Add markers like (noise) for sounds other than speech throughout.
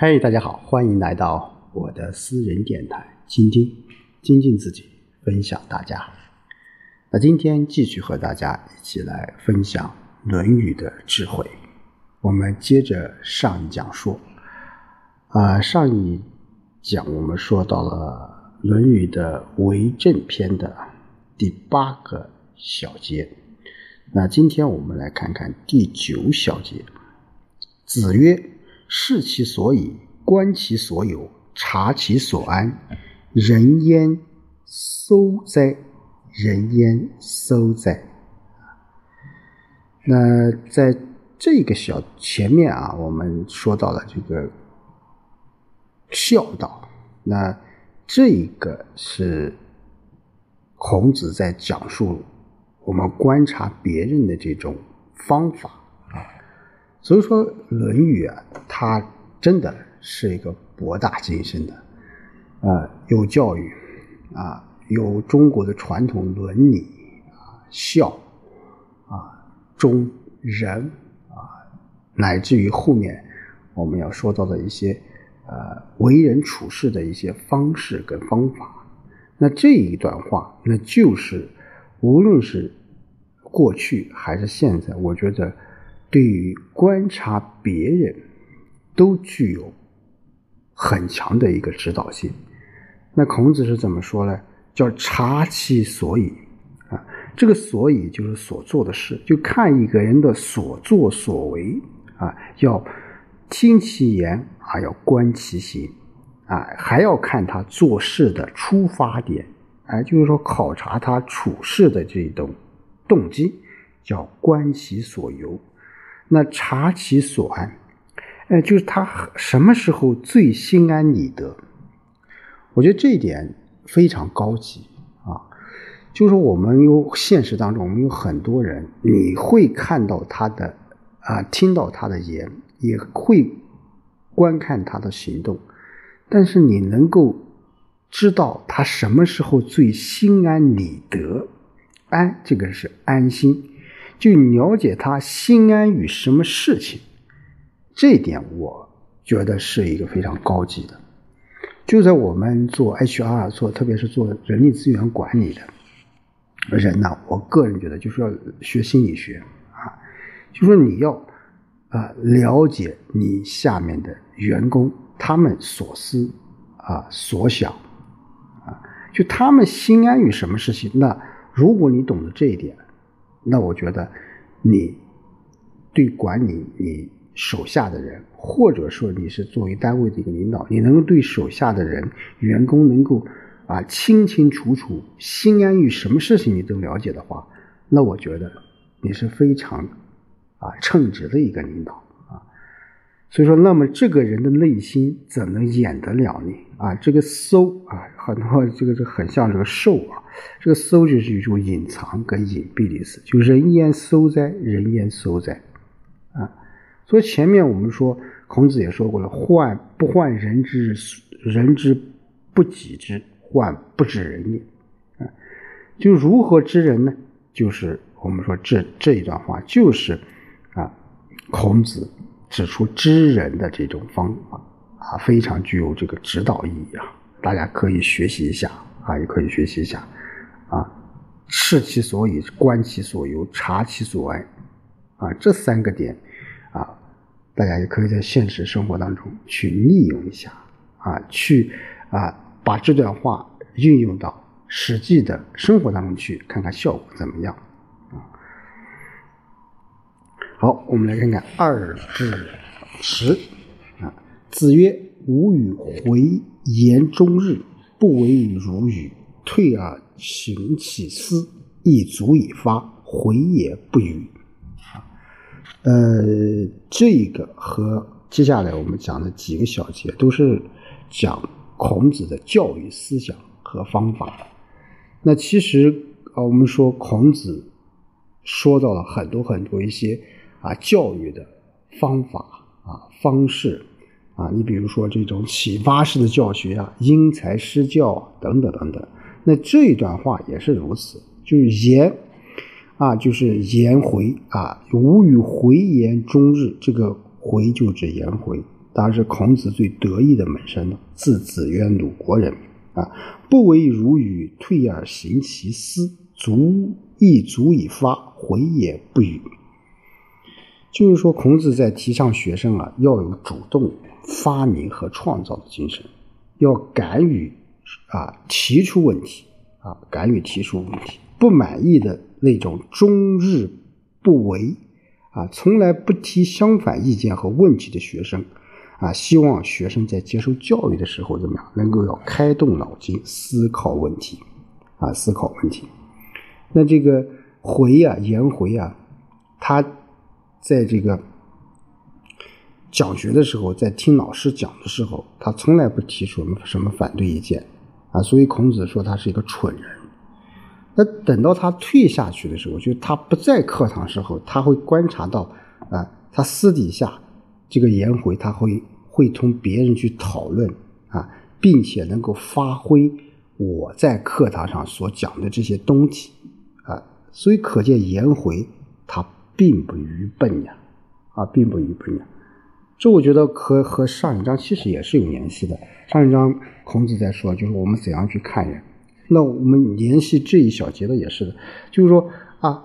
嘿，大家好，欢迎来到我的私人电台，倾听精进自己，分享大家。那今天继续和大家一起来分享《论语》的智慧。我们接着上一讲说，啊，上一讲我们说到了《论语》的为政篇的第八个小节。那今天我们来看看第九小节。子曰。视其所以，观其所有，察其所安，人焉搜哉？人焉搜哉？那在这个小前面啊，我们说到了这个孝道，那这个是孔子在讲述我们观察别人的这种方法。所以说，《论语》啊，它真的是一个博大精深的，啊，有教育，啊，有中国的传统伦理，啊，孝，啊，忠仁，啊，乃至于后面我们要说到的一些，呃，为人处事的一些方式跟方法。那这一段话，那就是无论是过去还是现在，我觉得。对于观察别人，都具有很强的一个指导性。那孔子是怎么说呢？叫察其所以啊，这个所以就是所做的事，就看一个人的所作所为啊，要听其言啊，要观其行啊，还要看他做事的出发点，哎，就是说考察他处事的这种动机，叫观其所由。那察其所安，哎，就是他什么时候最心安理得？我觉得这一点非常高级啊。就是我们有现实当中，我们有很多人，你会看到他的啊，听到他的言，也会观看他的行动，但是你能够知道他什么时候最心安理得？安，这个是安心。就了解他心安于什么事情，这一点我觉得是一个非常高级的。就在我们做 HR 做，特别是做人力资源管理的人呢，我个人觉得就是要学心理学啊，就说你要啊了解你下面的员工他们所思啊所想啊，就他们心安于什么事情。那如果你懂得这一点。那我觉得，你对管理你手下的人，或者说你是作为单位的一个领导，你能够对手下的人、员工能够啊清清楚楚、心安于什么事情你都了解的话，那我觉得你是非常啊称职的一个领导。所以说，那么这个人的内心怎能掩得了呢啊？这个搜啊，很多这个这很像这个兽啊。这个搜就是一种隐藏跟隐蔽的意思，就人焉搜哉？人焉搜哉？啊，所以前面我们说，孔子也说过了，患不患人之人之不己知，患不知人也。啊，就如何知人呢？就是我们说这这一段话，就是啊，孔子。指出知人的这种方法啊，非常具有这个指导意义啊，大家可以学习一下啊，也可以学习一下啊，视其所以，观其所由，察其所爱啊，这三个点啊，大家也可以在现实生活当中去利用一下啊，去啊，把这段话运用到实际的生活当中去，看看效果怎么样。好，我们来看看二至十啊。子曰：“吾与回言终日，不为如语。退而行其思，亦足以发。回也不语。”啊，呃，这个和接下来我们讲的几个小节都是讲孔子的教育思想和方法。那其实啊，我们说孔子说到了很多很多一些。啊，教育的方法啊，方式啊，你比如说这种启发式的教学啊，因材施教啊等等等等。那这一段话也是如此，就是言啊，就是颜回啊，吾与回言终日，这个回就指颜回当然是孔子最得意的门生了。字子渊，鲁国人啊，不为如与，退而行其思，足亦足以发，回也不语。就是说，孔子在提倡学生啊，要有主动发明和创造的精神，要敢于啊提出问题啊，敢于提出问题，不满意的那种终日不为啊，从来不提相反意见和问题的学生啊，希望学生在接受教育的时候怎么样，能够要开动脑筋思考问题啊，思考问题。那这个回呀，颜回啊，他。在这个讲学的时候，在听老师讲的时候，他从来不提出什么反对意见啊，所以孔子说他是一个蠢人。那等到他退下去的时候，就他不在课堂时候，他会观察到啊，他私底下这个颜回，他会会同别人去讨论啊，并且能够发挥我在课堂上所讲的这些东西啊，所以可见颜回他。并不愚笨呀，啊，并不愚笨呀。这我觉得和和上一章其实也是有联系的。上一章孔子在说，就是我们怎样去看人。那我们联系这一小节的也是的，就是说啊，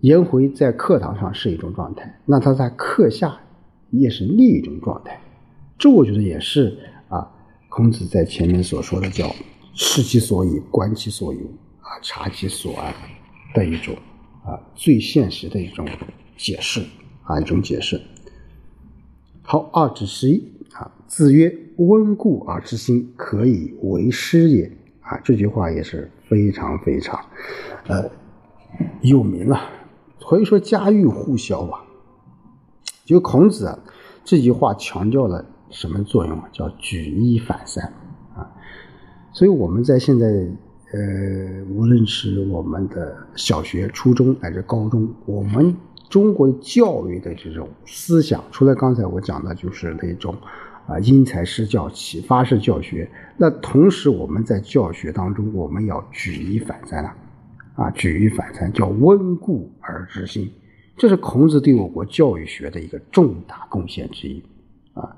颜回在课堂上是一种状态，那他在课下也是另一种状态。这我觉得也是啊，孔子在前面所说的叫视其所以，观其所由，啊，察其所安的一种。啊，最现实的一种解释啊，一种解释。好，二至十一啊，子曰：“温故而知新，可以为师也。”啊，这句话也是非常非常呃有名了，可以说家喻户晓啊。就孔子啊，这句话强调了什么作用啊？叫举一反三啊。所以我们在现在。呃，无论是我们的小学、初中乃至高中，我们中国教育的这种思想，除了刚才我讲的，就是那种啊因材施教、启发式教学。那同时，我们在教学当中，我们要举一反三啊，啊，举一反三，叫温故而知新，这是孔子对我国教育学的一个重大贡献之一啊。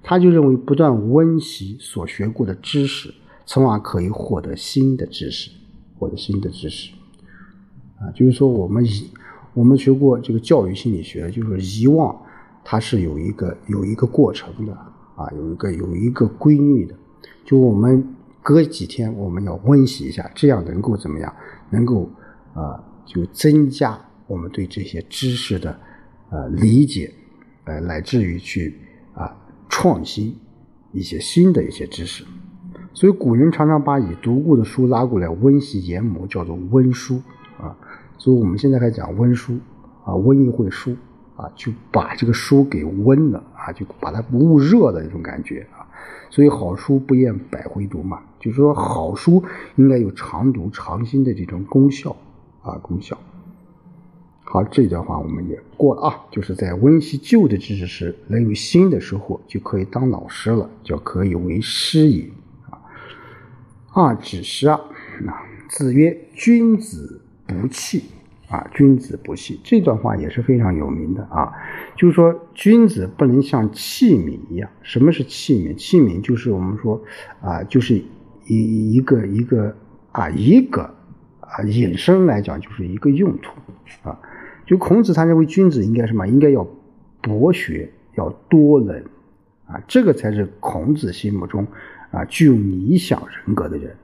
他就认为，不断温习所学过的知识。从而可以获得新的知识，获得新的知识，啊，就是说我们遗，我们学过这个教育心理学，就是遗忘，它是有一个有一个过程的，啊，有一个有一个规律的，就我们隔几天我们要温习一下，这样能够怎么样？能够啊，就增加我们对这些知识的呃理解，呃，乃至于去啊创新一些新的一些知识。所以古人常常把已读过的书拉过来温习研磨，叫做温书啊。所以我们现在还讲温书啊，温一会书啊，就把这个书给温了啊，就把它捂热的那种感觉啊。所以好书不厌百回读嘛，就是说好书应该有常读常新的这种功效啊，功效。好，这段话我们也过了啊，就是在温习旧的知识时，能有新的收获，就可以当老师了，叫可以为师也。二指十二，啊，子曰：“君子不器。”啊，君子不器。这段话也是非常有名的啊，就是说君子不能像器皿一样。什么是器皿？器皿就是我们说啊，就是一一个一个啊一个啊引申来讲就是一个用途啊。就孔子他认为君子应该什么？应该要博学，要多能啊，这个才是孔子心目中。啊，具有理想人格的人，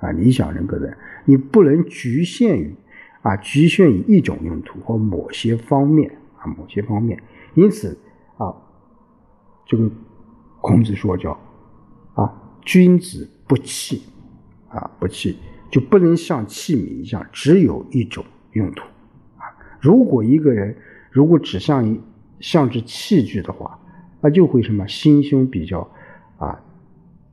啊，理想人格的人，你不能局限于，啊，局限于一种用途或某些方面，啊，某些方面。因此，啊，这个孔子说叫，啊，君子不器，啊，不器，就不能像器皿一样，只有一种用途，啊，如果一个人如果只像一像只器具的话，那就会什么心胸比较，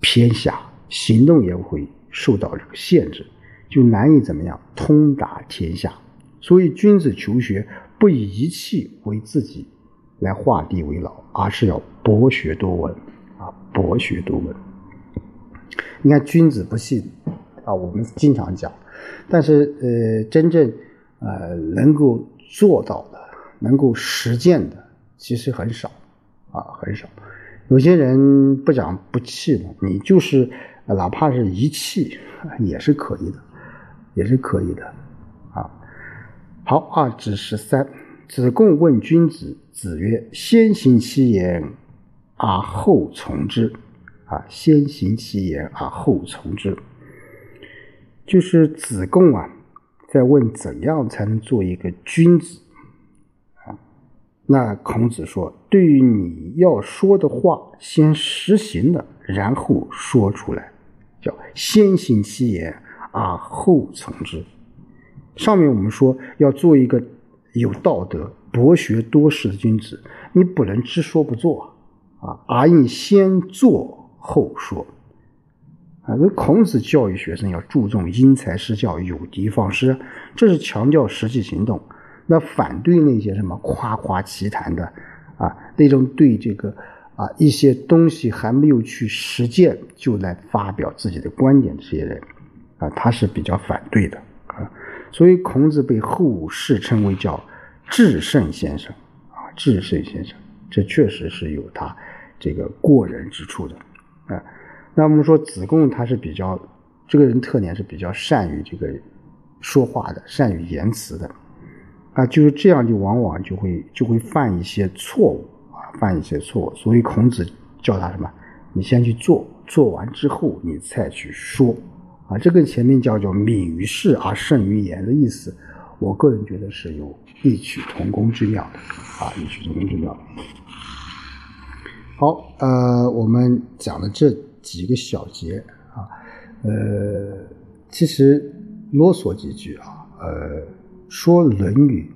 偏狭，行动也会受到这个限制，就难以怎么样通达天下。所以，君子求学不以一气为自己来画地为牢，而是要博学多闻啊，博学多闻。你看，君子不信啊，我们经常讲，但是呃，真正呃能够做到的、能够实践的，其实很少啊，很少。有些人不讲不气的，你就是哪怕是一气 (laughs) 也是可以的，也是可以的啊。好，二至十三，子贡问君子，子曰：“先行其言，而后从之。”啊，先行其言而后从之，就是子贡啊，在问怎样才能做一个君子。那孔子说：“对于你要说的话，先实行了，然后说出来，叫先行其言而后从之。”上面我们说要做一个有道德、博学多识的君子，你不能只说不做啊，而应先做后说。啊，那孔子教育学生要注重因材施教、有的放矢，这是强调实际行动。那反对那些什么夸夸其谈的，啊，那种对这个啊一些东西还没有去实践就来发表自己的观点这些人，啊，他是比较反对的啊。所以孔子被后世称为叫至圣先生啊，至圣先生，这确实是有他这个过人之处的啊。那我们说子贡他是比较这个人特点是比较善于这个说话的，善于言辞的。啊，就是这样，就往往就会就会犯一些错误啊，犯一些错误。所以孔子叫他什么？你先去做，做完之后你再去说啊。这跟前面叫叫敏于事而慎于言的意思，我个人觉得是有异曲同工之妙的啊，异曲同工之妙。好，呃，我们讲了这几个小节啊，呃，其实啰嗦几句啊，呃。说《论语》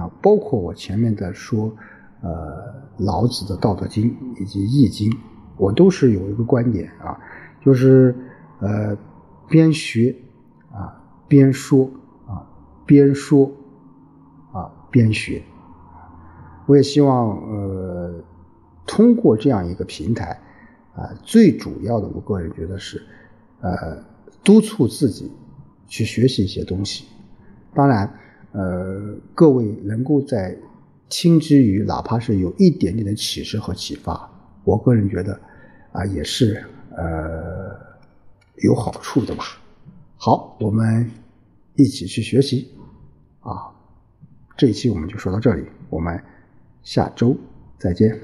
啊，包括我前面在说，呃，老子的《道德经》以及《易经》，我都是有一个观点啊，就是呃，边学啊边说啊边说啊边学。我也希望呃，通过这样一个平台啊，最主要的，我个人觉得是呃，督促自己去学习一些东西，当然。呃，各位能够在听之余，哪怕是有一点点的启示和启发，我个人觉得啊，也是呃有好处的吧。好，我们一起去学习啊。这一期我们就说到这里，我们下周再见。